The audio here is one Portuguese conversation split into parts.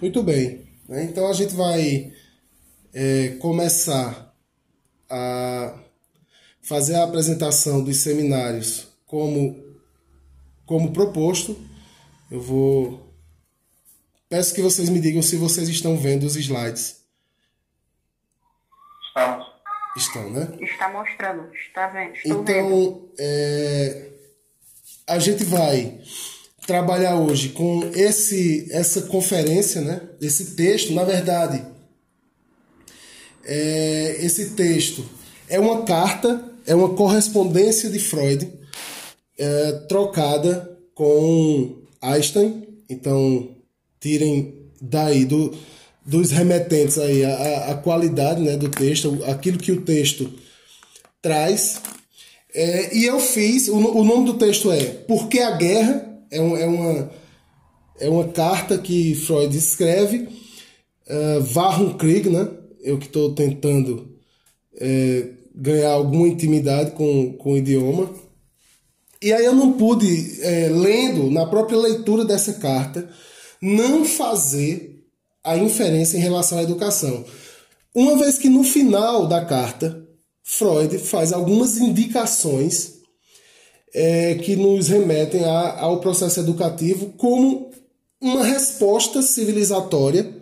Muito bem. Né? Então a gente vai é, começar a fazer a apresentação dos seminários como, como proposto. Eu vou. Peço que vocês me digam se vocês estão vendo os slides. Estamos. Estão, né? Está mostrando, está vendo. Estou então, vendo. É, a gente vai trabalhar hoje com esse essa conferência, né? Esse texto, na verdade, é, esse texto é uma carta, é uma correspondência de Freud é, trocada com Einstein. Então, tirem daí do, dos remetentes aí a, a qualidade né, do texto, aquilo que o texto traz. É, e eu fiz, o, o nome do texto é Por que a Guerra? É, um, é, uma, é uma carta que Freud escreve, uh, Warum Krieg, né? Eu que estou tentando é, ganhar alguma intimidade com, com o idioma. E aí eu não pude, é, lendo, na própria leitura dessa carta, não fazer a inferência em relação à educação. Uma vez que no final da carta, Freud faz algumas indicações é, que nos remetem a, ao processo educativo como uma resposta civilizatória,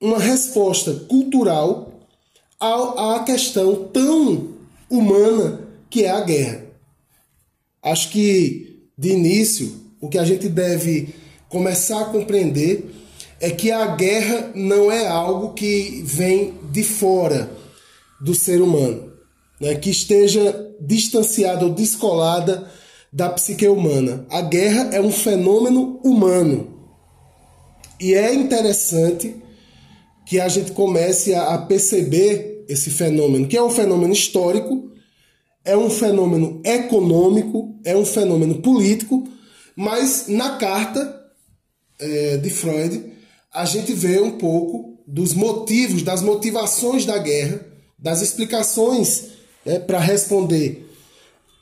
uma resposta cultural à, à questão tão humana que é a guerra. Acho que, de início, o que a gente deve começar a compreender é que a guerra não é algo que vem de fora do ser humano, né? que esteja distanciada ou descolada da psique humana. A guerra é um fenômeno humano. E é interessante que a gente comece a perceber esse fenômeno, que é um fenômeno histórico, é um fenômeno econômico, é um fenômeno político, mas na carta é, de Freud a gente vê um pouco dos motivos, das motivações da guerra, das explicações né, para responder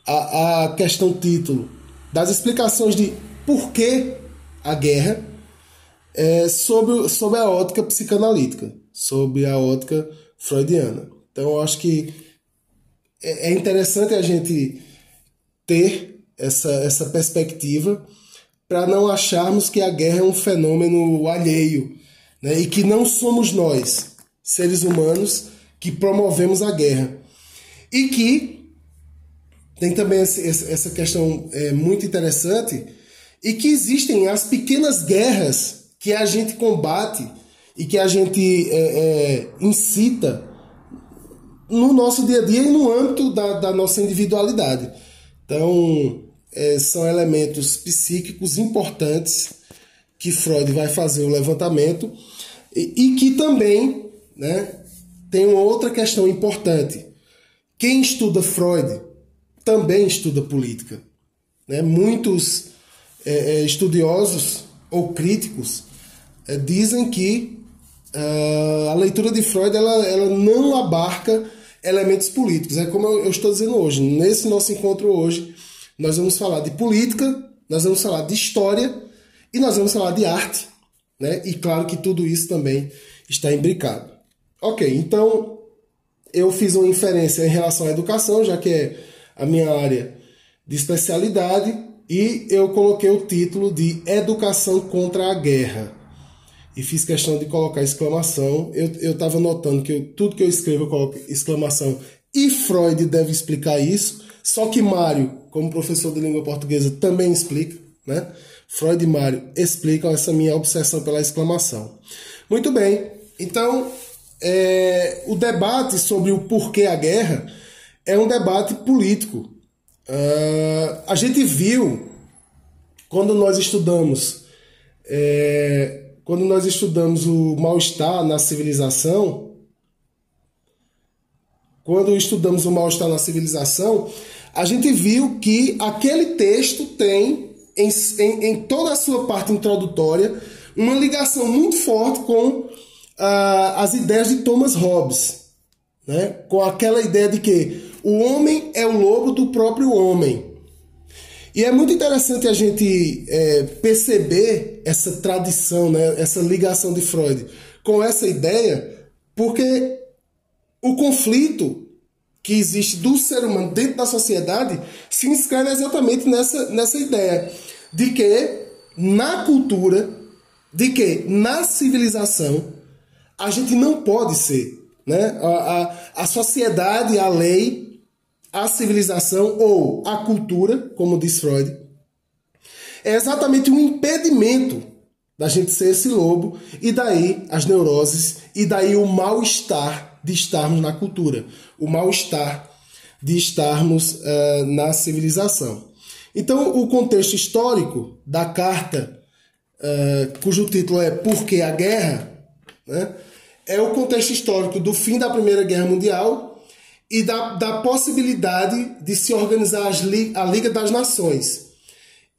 a, a questão título, das explicações de por que a guerra é, sob, sob a ótica psicanalítica, sob a ótica freudiana. Então, eu acho que é, é interessante a gente ter essa, essa perspectiva para não acharmos que a guerra é um fenômeno alheio né? e que não somos nós, seres humanos, que promovemos a guerra. E que tem também essa questão é, muito interessante e que existem as pequenas guerras que a gente combate e que a gente é, é, incita no nosso dia a dia e no âmbito da, da nossa individualidade. Então, é, são elementos psíquicos importantes que Freud vai fazer o levantamento e, e que também né, tem uma outra questão importante. Quem estuda Freud também estuda política. Né? Muitos é, é estudiosos ou críticos é, dizem que uh, a leitura de Freud ela, ela não abarca elementos políticos. É como eu, eu estou dizendo hoje. Nesse nosso encontro hoje, nós vamos falar de política, nós vamos falar de história e nós vamos falar de arte. Né? E claro que tudo isso também está imbricado. Ok, então eu fiz uma inferência em relação à educação, já que é a minha área de especialidade, e eu coloquei o título de Educação contra a Guerra. E fiz questão de colocar exclamação. Eu estava notando que eu, tudo que eu escrevo eu coloco exclamação e Freud deve explicar isso, só que Mário, como professor de língua portuguesa, também explica, né? Freud e Mário explicam essa minha obsessão pela exclamação. Muito bem, então é, o debate sobre o porquê a guerra é um debate político. Uh, a gente viu quando nós estudamos é, quando nós estudamos o mal-estar na civilização quando estudamos o mal-estar na civilização, a gente viu que aquele texto tem, em, em, em toda a sua parte introdutória, uma ligação muito forte com as ideias de Thomas Hobbes, né? com aquela ideia de que o homem é o lobo do próprio homem. E é muito interessante a gente é, perceber essa tradição, né, essa ligação de Freud com essa ideia, porque o conflito que existe do ser humano dentro da sociedade se inscreve exatamente nessa, nessa ideia de que na cultura, de que na civilização, a gente não pode ser. Né? A, a, a sociedade, a lei, a civilização ou a cultura, como diz Freud, é exatamente um impedimento da gente ser esse lobo, e daí as neuroses, e daí o mal-estar de estarmos na cultura, o mal-estar de estarmos uh, na civilização. Então, o contexto histórico da carta, uh, cujo título é Por que a Guerra, né, é o contexto histórico do fim da Primeira Guerra Mundial e da, da possibilidade de se organizar li, a Liga das Nações.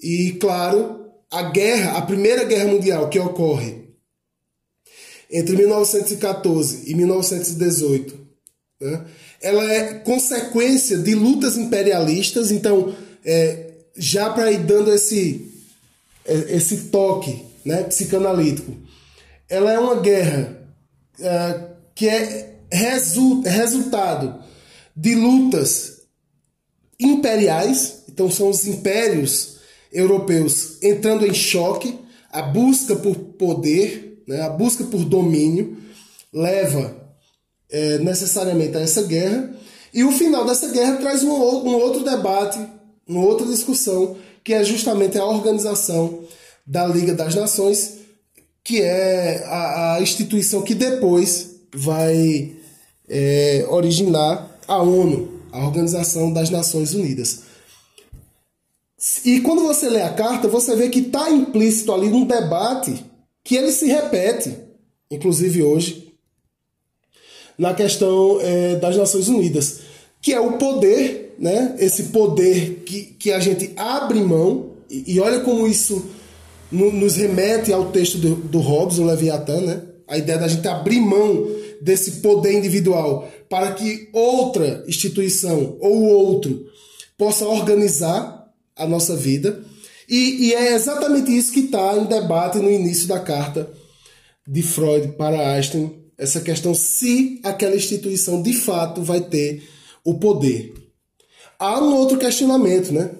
E, claro, a guerra, a Primeira Guerra Mundial que ocorre entre 1914 e 1918, né, ela é consequência de lutas imperialistas, então, é, já para ir dando esse, é, esse toque né, psicanalítico, ela é uma guerra uh, que é resu resultado de lutas imperiais, então são os impérios europeus entrando em choque, a busca por poder, né, a busca por domínio, leva é, necessariamente a essa guerra, e o final dessa guerra traz um, um outro debate, uma outra discussão, que é justamente a organização da Liga das Nações, que é a, a instituição que depois vai é, originar a ONU, a Organização das Nações Unidas. E quando você lê a carta, você vê que está implícito ali um debate que ele se repete, inclusive hoje, na questão é, das Nações Unidas, que é o poder, né? esse poder que, que a gente abre mão, e, e olha como isso nos remete ao texto do, do Hobbes, o Leviatã, né? A ideia da gente abrir mão desse poder individual para que outra instituição ou outro possa organizar a nossa vida. E, e é exatamente isso que está em debate no início da carta de Freud para Einstein, essa questão se aquela instituição de fato vai ter o poder. Há um outro questionamento, né?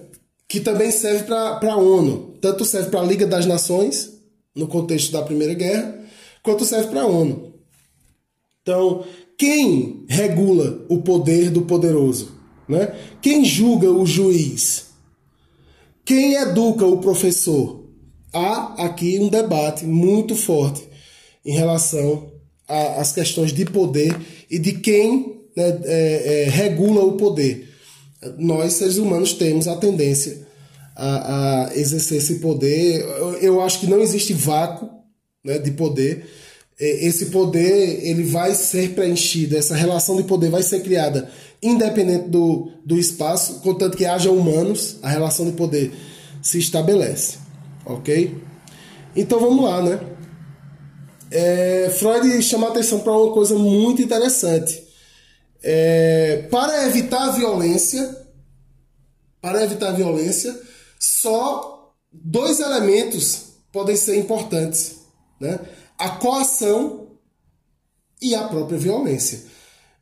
Que também serve para a ONU, tanto serve para a Liga das Nações, no contexto da Primeira Guerra, quanto serve para a ONU. Então, quem regula o poder do poderoso? Né? Quem julga o juiz? Quem educa o professor? Há aqui um debate muito forte em relação às questões de poder e de quem né, é, é, regula o poder. Nós, seres humanos, temos a tendência a, a exercer esse poder. Eu, eu, acho que não existe vácuo né, de poder. Esse poder ele vai ser preenchido, essa relação de poder vai ser criada independente do, do espaço, contanto que haja humanos, a relação de poder se estabelece. Ok? Então vamos lá, né? É, Freud chama atenção para uma coisa muito interessante. É, para evitar a violência, para evitar a violência, só dois elementos podem ser importantes, né? A coação e a própria violência.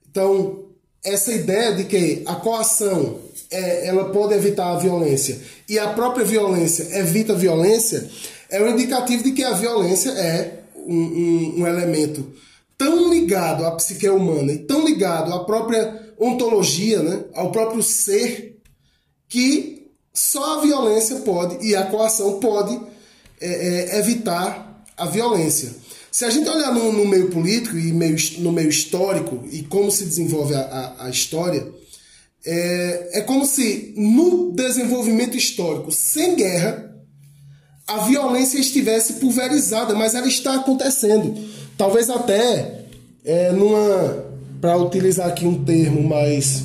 Então, essa ideia de que a coação é, ela pode evitar a violência e a própria violência evita a violência é um indicativo de que a violência é um, um, um elemento tão ligado à psique humana e tão ligado à própria ontologia, né, ao próprio ser, que só a violência pode, e a coação pode, é, é, evitar a violência. Se a gente olhar no, no, meio político e meio, no meio histórico e como se desenvolve a, a, a história, é, é como se no desenvolvimento histórico, sem guerra, a violência estivesse pulverizada, mas ela está acontecendo. Talvez até é, numa. Para utilizar aqui um termo mais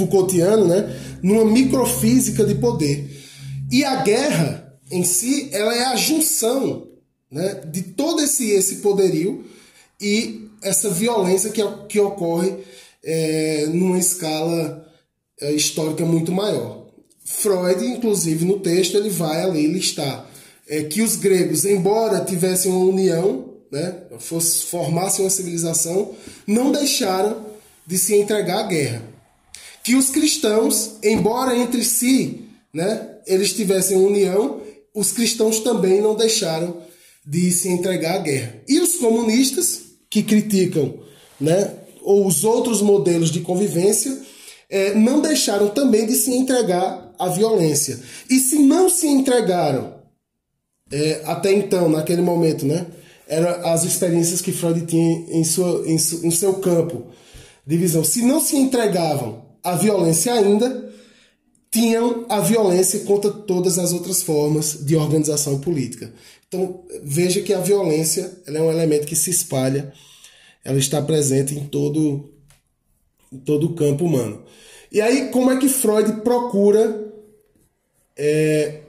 Foucaultiano, né? numa microfísica de poder. E a guerra em si, ela é a junção né, de todo esse, esse poderio e essa violência que, que ocorre é, numa escala é, histórica muito maior. Freud, inclusive no texto, ele vai ali listar é, que os gregos, embora tivessem uma união, né, fosse, formassem uma civilização, não deixaram de se entregar à guerra. Que os cristãos, embora entre si né, eles tivessem união, os cristãos também não deixaram de se entregar à guerra. E os comunistas, que criticam né, ou os outros modelos de convivência, é, não deixaram também de se entregar à violência. E se não se entregaram é, até então, naquele momento, né, eram as experiências que Freud tinha em, sua, em, su, em seu campo de visão. Se não se entregavam à violência ainda, tinham a violência contra todas as outras formas de organização política. Então, veja que a violência é um elemento que se espalha, ela está presente em todo, em todo o campo humano. E aí, como é que Freud procura é,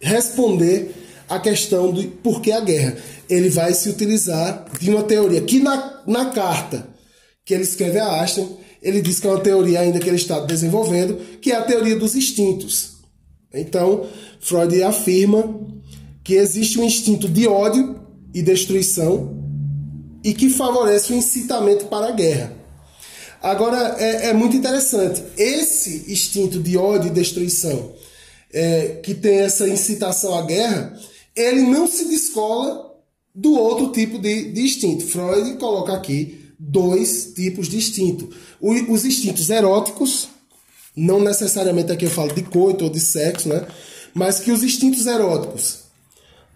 responder a questão do por que a guerra? Ele vai se utilizar de uma teoria que na, na carta que ele escreve a Ashton, ele diz que é uma teoria ainda que ele está desenvolvendo, que é a teoria dos instintos. Então, Freud afirma que existe um instinto de ódio e destruição e que favorece o incitamento para a guerra. Agora, é, é muito interessante. Esse instinto de ódio e destruição, é, que tem essa incitação à guerra, ele não se descola do outro tipo de, de instinto. Freud coloca aqui dois tipos de instinto. Os instintos eróticos, não necessariamente aqui eu falo de coito ou de sexo, né? Mas que os instintos eróticos,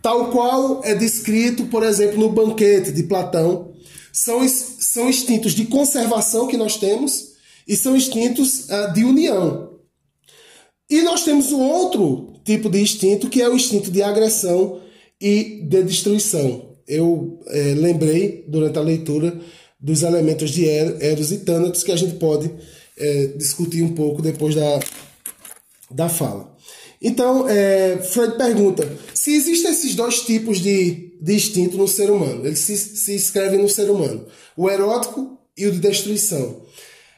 tal qual é descrito, por exemplo, no banquete de Platão, são, são instintos de conservação que nós temos e são instintos uh, de união. E nós temos um outro tipo de instinto que é o instinto de agressão e de destruição. Eu é, lembrei durante a leitura dos elementos de Eros e Thanatos que a gente pode é, discutir um pouco depois da, da fala. Então, é, Freud pergunta se existem esses dois tipos de, de instinto no ser humano. Eles se, se escrevem no ser humano: o erótico e o de destruição.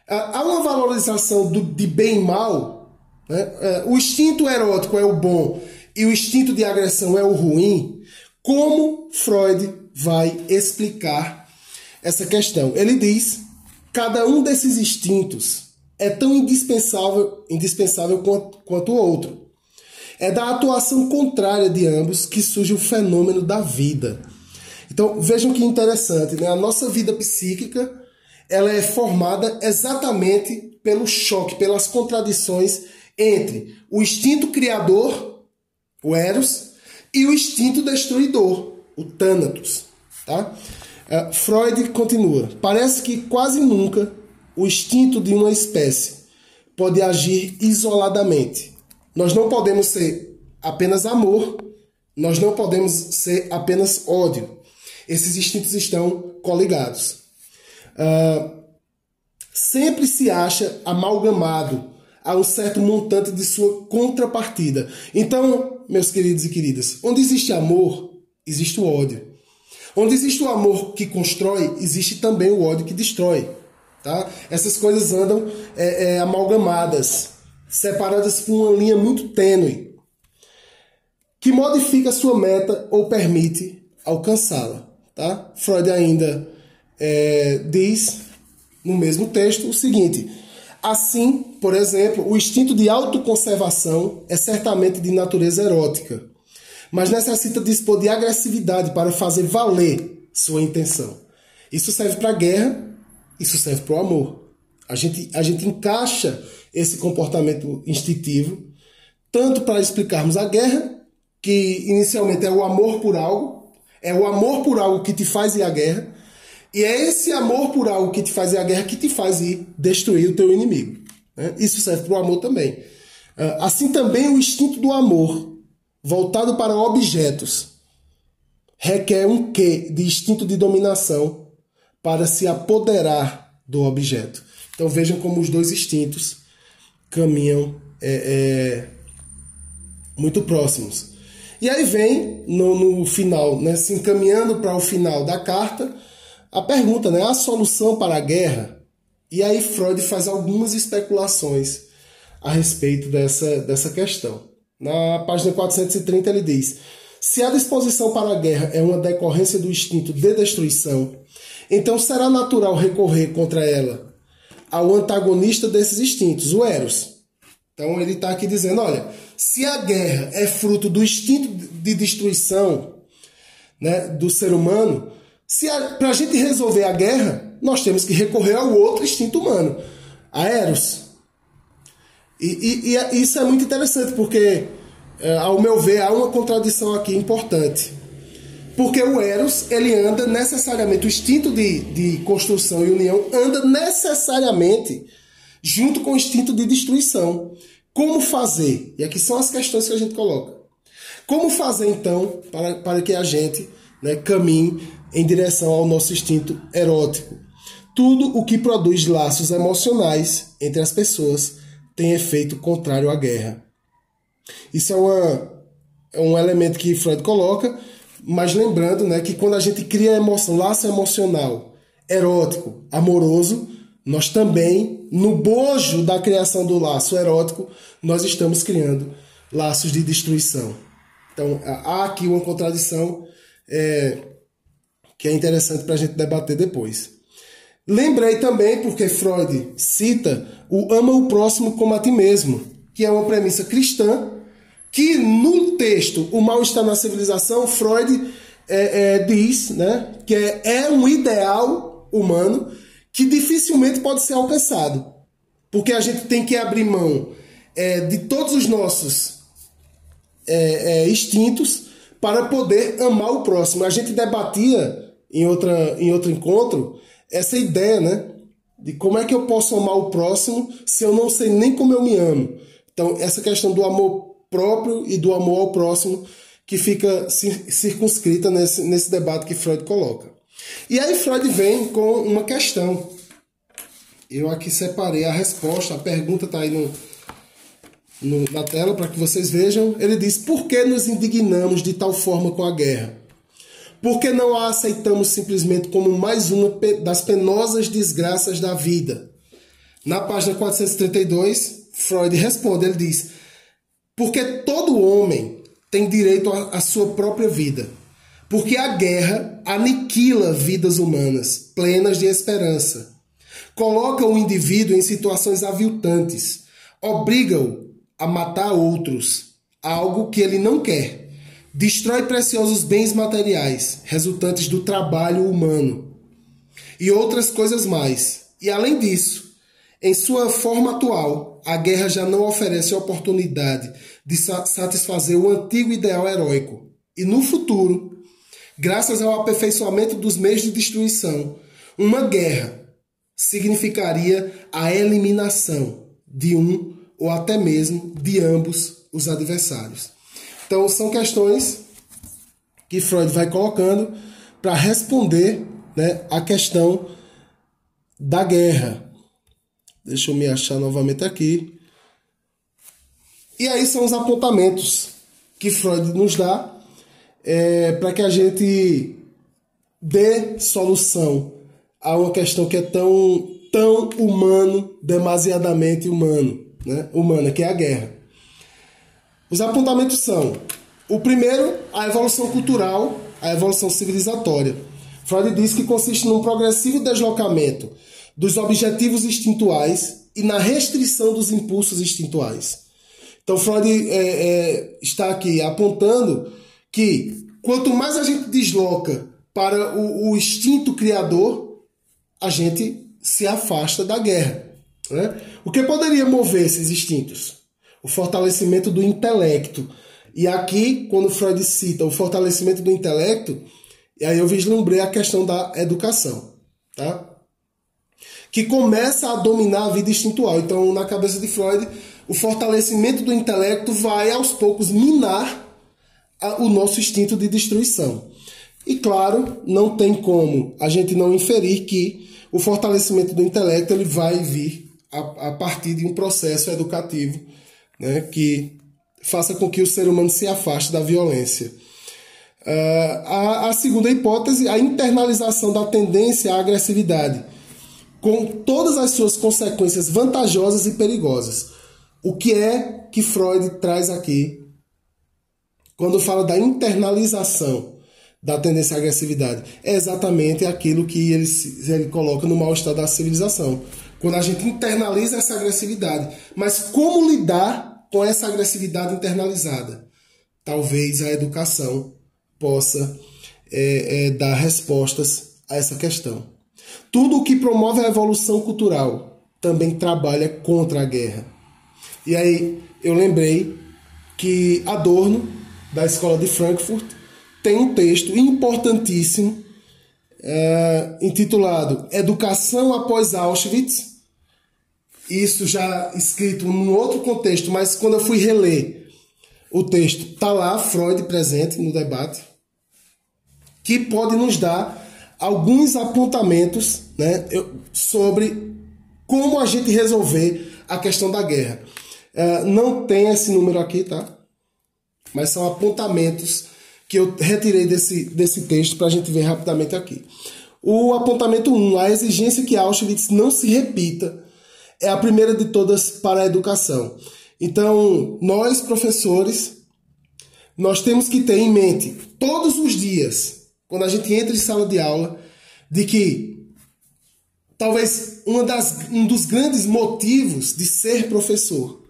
Há uma valorização do, de bem e mal. Né? É, o instinto erótico é o bom e o instinto de agressão é o ruim. Como Freud vai explicar essa questão. Ele diz: cada um desses instintos é tão indispensável, indispensável quanto, quanto o outro. É da atuação contrária de ambos que surge o fenômeno da vida. Então vejam que interessante, né? A nossa vida psíquica ela é formada exatamente pelo choque, pelas contradições entre o instinto criador, o Eros, e o instinto destruidor, o Thanatos. Tá? Uh, Freud continua: parece que quase nunca o instinto de uma espécie pode agir isoladamente. Nós não podemos ser apenas amor, nós não podemos ser apenas ódio. Esses instintos estão coligados. Uh, sempre se acha amalgamado a um certo montante de sua contrapartida. Então, meus queridos e queridas, onde existe amor, existe o ódio. Onde existe o amor que constrói, existe também o ódio que destrói. Tá? Essas coisas andam é, é, amalgamadas, separadas por uma linha muito tênue, que modifica sua meta ou permite alcançá-la. Tá? Freud ainda é, diz no mesmo texto o seguinte: assim, por exemplo, o instinto de autoconservação é certamente de natureza erótica mas necessita dispor de agressividade para fazer valer sua intenção. Isso serve para a guerra, isso serve para o amor. A gente, a gente encaixa esse comportamento instintivo tanto para explicarmos a guerra, que inicialmente é o amor por algo, é o amor por algo que te faz ir à guerra, e é esse amor por algo que te faz ir à guerra que te faz ir destruir o teu inimigo. Né? Isso serve para o amor também. Ah, assim também o instinto do amor voltado para objetos, requer um quê de instinto de dominação para se apoderar do objeto. Então vejam como os dois instintos caminham é, é, muito próximos. E aí vem no, no final, né, se encaminhando para o final da carta, a pergunta, né, a solução para a guerra? E aí Freud faz algumas especulações a respeito dessa, dessa questão. Na página 430 ele diz: se a disposição para a guerra é uma decorrência do instinto de destruição, então será natural recorrer contra ela ao antagonista desses instintos, o Eros. Então ele está aqui dizendo: olha, se a guerra é fruto do instinto de destruição né, do ser humano, para a gente resolver a guerra, nós temos que recorrer ao outro instinto humano, a Eros. E, e, e isso é muito interessante, porque, é, ao meu ver, há uma contradição aqui importante. Porque o Eros, ele anda necessariamente, o instinto de, de construção e união anda necessariamente junto com o instinto de destruição. Como fazer? E aqui são as questões que a gente coloca. Como fazer, então, para, para que a gente né, caminhe em direção ao nosso instinto erótico? Tudo o que produz laços emocionais entre as pessoas tem efeito contrário à guerra. Isso é, uma, é um elemento que Freud coloca, mas lembrando né, que quando a gente cria emoção, laço emocional, erótico, amoroso, nós também, no bojo da criação do laço erótico, nós estamos criando laços de destruição. Então, há aqui uma contradição é, que é interessante para a gente debater depois. Lembrei também, porque Freud cita o ama o próximo como a ti mesmo, que é uma premissa cristã, que no texto O Mal Está na Civilização, Freud é, é, diz né, que é, é um ideal humano que dificilmente pode ser alcançado. Porque a gente tem que abrir mão é, de todos os nossos é, é, instintos para poder amar o próximo. A gente debatia em, outra, em outro encontro essa ideia, né? De como é que eu posso amar o próximo se eu não sei nem como eu me amo. Então, essa questão do amor próprio e do amor ao próximo que fica circunscrita nesse, nesse debate que Freud coloca. E aí Freud vem com uma questão. Eu aqui separei a resposta, a pergunta está aí no, no, na tela para que vocês vejam. Ele diz: Por que nos indignamos de tal forma com a guerra? Por que não a aceitamos simplesmente como mais uma das penosas desgraças da vida? Na página 432, Freud responde: ele diz, porque todo homem tem direito à sua própria vida. Porque a guerra aniquila vidas humanas plenas de esperança. Coloca o indivíduo em situações aviltantes. Obriga-o a matar outros, algo que ele não quer destrói preciosos bens materiais resultantes do trabalho humano e outras coisas mais. E além disso, em sua forma atual, a guerra já não oferece oportunidade de satisfazer o antigo ideal heróico. E no futuro, graças ao aperfeiçoamento dos meios de destruição, uma guerra significaria a eliminação de um ou até mesmo de ambos os adversários. Então, são questões que Freud vai colocando para responder né, a questão da guerra. Deixa eu me achar novamente aqui. E aí são os apontamentos que Freud nos dá é, para que a gente dê solução a uma questão que é tão, tão humano, demasiadamente humano, né? humana, que é a guerra. Os apontamentos são: o primeiro, a evolução cultural, a evolução civilizatória. Freud diz que consiste num progressivo deslocamento dos objetivos instintuais e na restrição dos impulsos instintuais. Então, Freud é, é, está aqui apontando que quanto mais a gente desloca para o, o instinto criador, a gente se afasta da guerra. Né? O que poderia mover esses instintos? O fortalecimento do intelecto. E aqui, quando Freud cita o fortalecimento do intelecto, aí eu vislumbrei a questão da educação, tá? Que começa a dominar a vida instintual. Então, na cabeça de Freud, o fortalecimento do intelecto vai aos poucos minar o nosso instinto de destruição. E claro, não tem como a gente não inferir que o fortalecimento do intelecto ele vai vir a, a partir de um processo educativo né, que faça com que o ser humano se afaste da violência. Uh, a, a, segunda hipótese, a internalização da tendência à agressividade, com todas as suas consequências vantajosas e perigosas. O que é que Freud traz aqui quando fala da internalização da tendência à agressividade? É exatamente aquilo que ele, ele coloca no mal-estar da civilização. Quando a gente internaliza essa agressividade. Mas como lidar com essa agressividade internalizada? Talvez a educação possa é, é, dar respostas a essa questão. Tudo o que promove a evolução cultural também trabalha contra a guerra. E aí eu lembrei que Adorno, da Escola de Frankfurt, tem um texto importantíssimo é, intitulado Educação após Auschwitz. Isso já escrito num outro contexto, mas quando eu fui reler o texto, está lá Freud presente no debate, que pode nos dar alguns apontamentos né, sobre como a gente resolver a questão da guerra. Uh, não tem esse número aqui, tá? Mas são apontamentos que eu retirei desse, desse texto para a gente ver rapidamente aqui. O apontamento 1, a exigência que Auschwitz não se repita, é a primeira de todas para a educação. Então, nós, professores, nós temos que ter em mente todos os dias quando a gente entra em sala de aula, de que talvez uma das, um dos grandes motivos de ser professor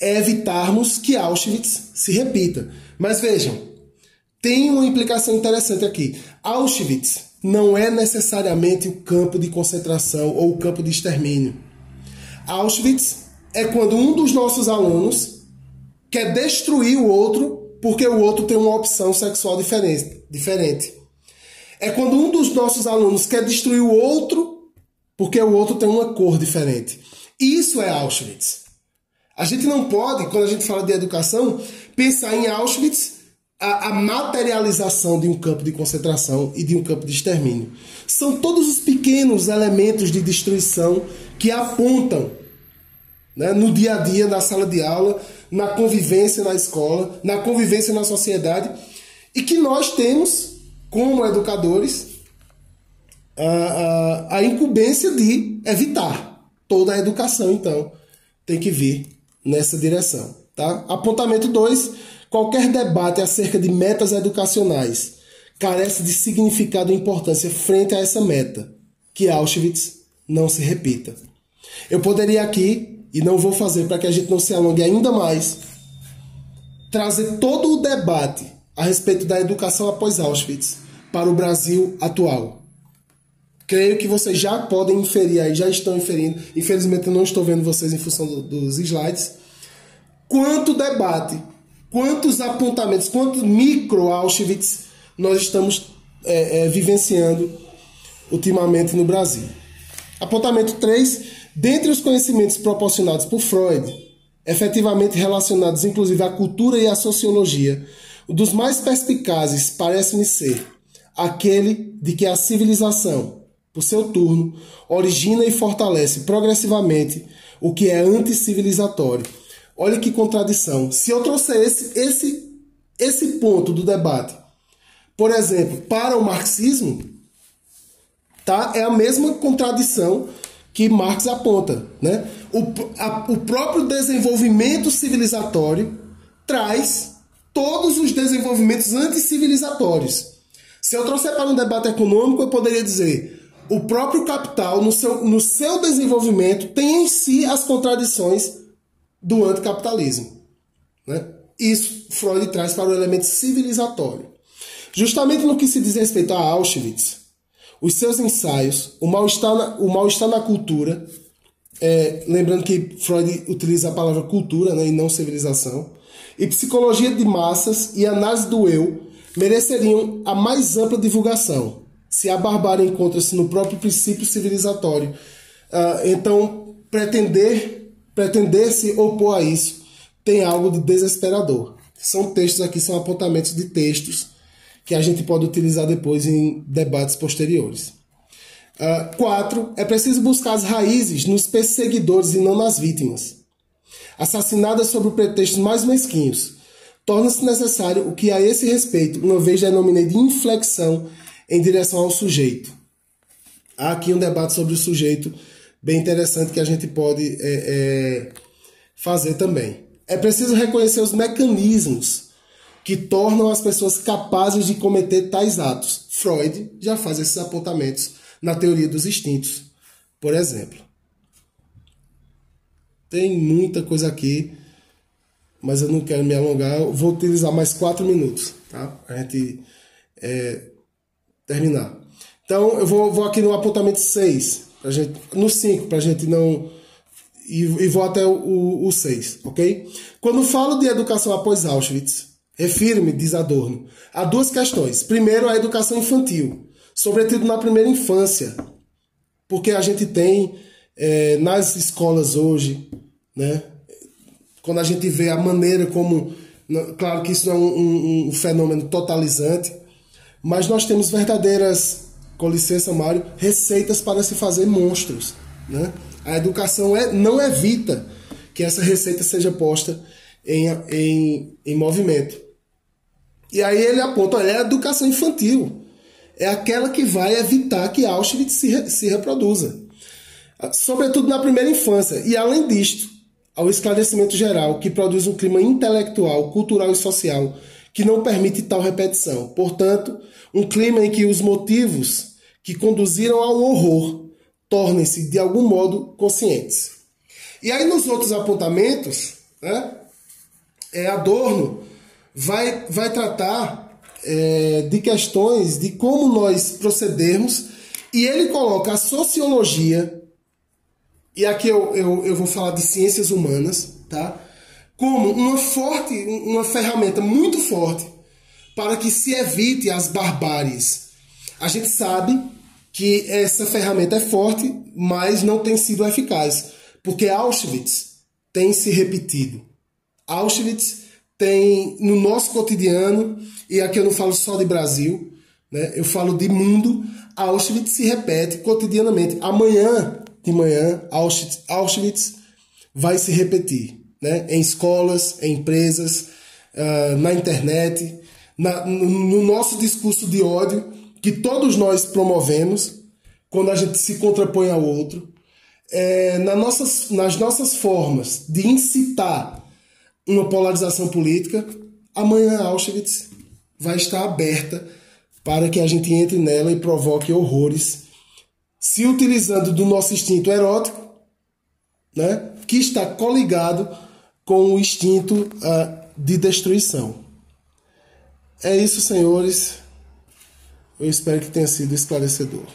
é evitarmos que Auschwitz se repita. Mas vejam, tem uma implicação interessante aqui. Auschwitz não é necessariamente o campo de concentração ou o campo de extermínio. Auschwitz é quando um dos nossos alunos quer destruir o outro porque o outro tem uma opção sexual diferente. É quando um dos nossos alunos quer destruir o outro porque o outro tem uma cor diferente. Isso é Auschwitz. A gente não pode, quando a gente fala de educação, pensar em Auschwitz a, a, materialização de um campo de concentração e de um campo de extermínio. São todos os pequenos elementos de destruição que apontam né, no dia a dia, na sala de aula, na convivência na escola, na convivência na sociedade, e que nós temos, como educadores, a, a, a incumbência de evitar. Toda a educação, então, tem que vir nessa direção. Tá? Apontamento 2. Qualquer debate acerca de metas educacionais carece de significado e importância frente a essa meta, que Auschwitz não se repita. Eu poderia aqui e não vou fazer para que a gente não se alongue ainda mais, trazer todo o debate a respeito da educação após Auschwitz para o Brasil atual. Creio que vocês já podem inferir aí, já estão inferindo. Infelizmente eu não estou vendo vocês em função do, dos slides. Quanto debate, quantos apontamentos, quantos micro Auschwitz nós estamos é, é, vivenciando ultimamente no Brasil. Apontamento 3 Dentre os conhecimentos proporcionados por Freud, efetivamente relacionados inclusive à cultura e à sociologia, um dos mais perspicazes parece-me ser aquele de que a civilização, por seu turno, origina e fortalece progressivamente o que é anticivilizatório. Olha que contradição. Se eu trouxer esse, esse, esse ponto do debate, por exemplo, para o marxismo, tá? é a mesma contradição que Marx aponta. Né? O, a, o próprio desenvolvimento civilizatório traz todos os desenvolvimentos anticivilizatórios. Se eu trouxer para um debate econômico, eu poderia dizer o próprio capital, no seu, no seu desenvolvimento, tem em si as contradições do anticapitalismo. Né? Isso Freud traz para o elemento civilizatório. Justamente no que se diz respeito a Auschwitz, os seus ensaios, o mal-estar na, o mal na cultura, é, lembrando que Freud utiliza a palavra cultura né, e não civilização, e psicologia de massas e análise do eu mereceriam a mais ampla divulgação, se a barbárie encontra-se no próprio princípio civilizatório. Uh, então, pretender, pretender se opor a isso tem algo de desesperador. São textos aqui, são apontamentos de textos que a gente pode utilizar depois em debates posteriores. Uh, quatro, é preciso buscar as raízes nos perseguidores e não nas vítimas. Assassinadas sob o pretexto mais mesquinhos, torna-se necessário o que a esse respeito, uma vez denominei de inflexão em direção ao sujeito. Há aqui um debate sobre o sujeito bem interessante que a gente pode é, é, fazer também. É preciso reconhecer os mecanismos que tornam as pessoas capazes de cometer tais atos. Freud já faz esses apontamentos na teoria dos instintos, por exemplo. Tem muita coisa aqui, mas eu não quero me alongar. Eu vou utilizar mais quatro minutos, tá? A gente é, terminar. Então, eu vou, vou aqui no apontamento 6, pra gente, no 5, para a gente não. E, e, vou até o 6, ok? Quando falo de educação após Auschwitz, refiro-me, diz Adorno, a duas questões. Primeiro, a educação infantil, sobretudo na primeira infância, porque a gente tem é, nas escolas hoje, né? Quando a gente vê a maneira como. Claro que isso é um, um, um fenômeno totalizante, mas nós temos verdadeiras, com licença, Mário, receitas para se fazer monstros. Né? A educação é, não evita que essa receita seja posta em, em, em movimento. E aí ele aponta, olha, é a educação infantil. É aquela que vai evitar que Auschwitz se, se reproduza. Sobretudo na primeira infância. E além disto, ao esclarecimento geral, que produz um clima intelectual, cultural e social que não permite tal repetição. Portanto, um clima em que os motivos que conduziram ao horror tornem-se, de algum modo, conscientes. E aí, nos outros apontamentos, né, é, Adorno vai, vai tratar é, de questões de como nós procedermos, e ele coloca a sociologia, e aqui eu, eu, eu vou falar de ciências humanas, tá? como uma forte, uma ferramenta muito forte para que se evite as barbáries. A gente sabe que essa ferramenta é forte, mas não tem sido eficaz, porque Auschwitz tem se repetido. Auschwitz tem no nosso cotidiano, e aqui eu não falo só de Brasil, né? eu falo de mundo, Auschwitz se repete cotidianamente. Amanhã de manhã, Auschwitz, Auschwitz vai se repetir né? em escolas, em empresas, uh, na internet, na, no nosso discurso de ódio que todos nós promovemos quando a gente se contrapõe ao outro, é, na nossas, nas nossas formas de incitar uma polarização política, amanhã Auschwitz vai estar aberta para que a gente entre nela e provoque horrores, se utilizando do nosso instinto erótico, né, que está coligado com o instinto uh, de destruição. É isso, senhores. Eu espero que tenha sido esclarecedor.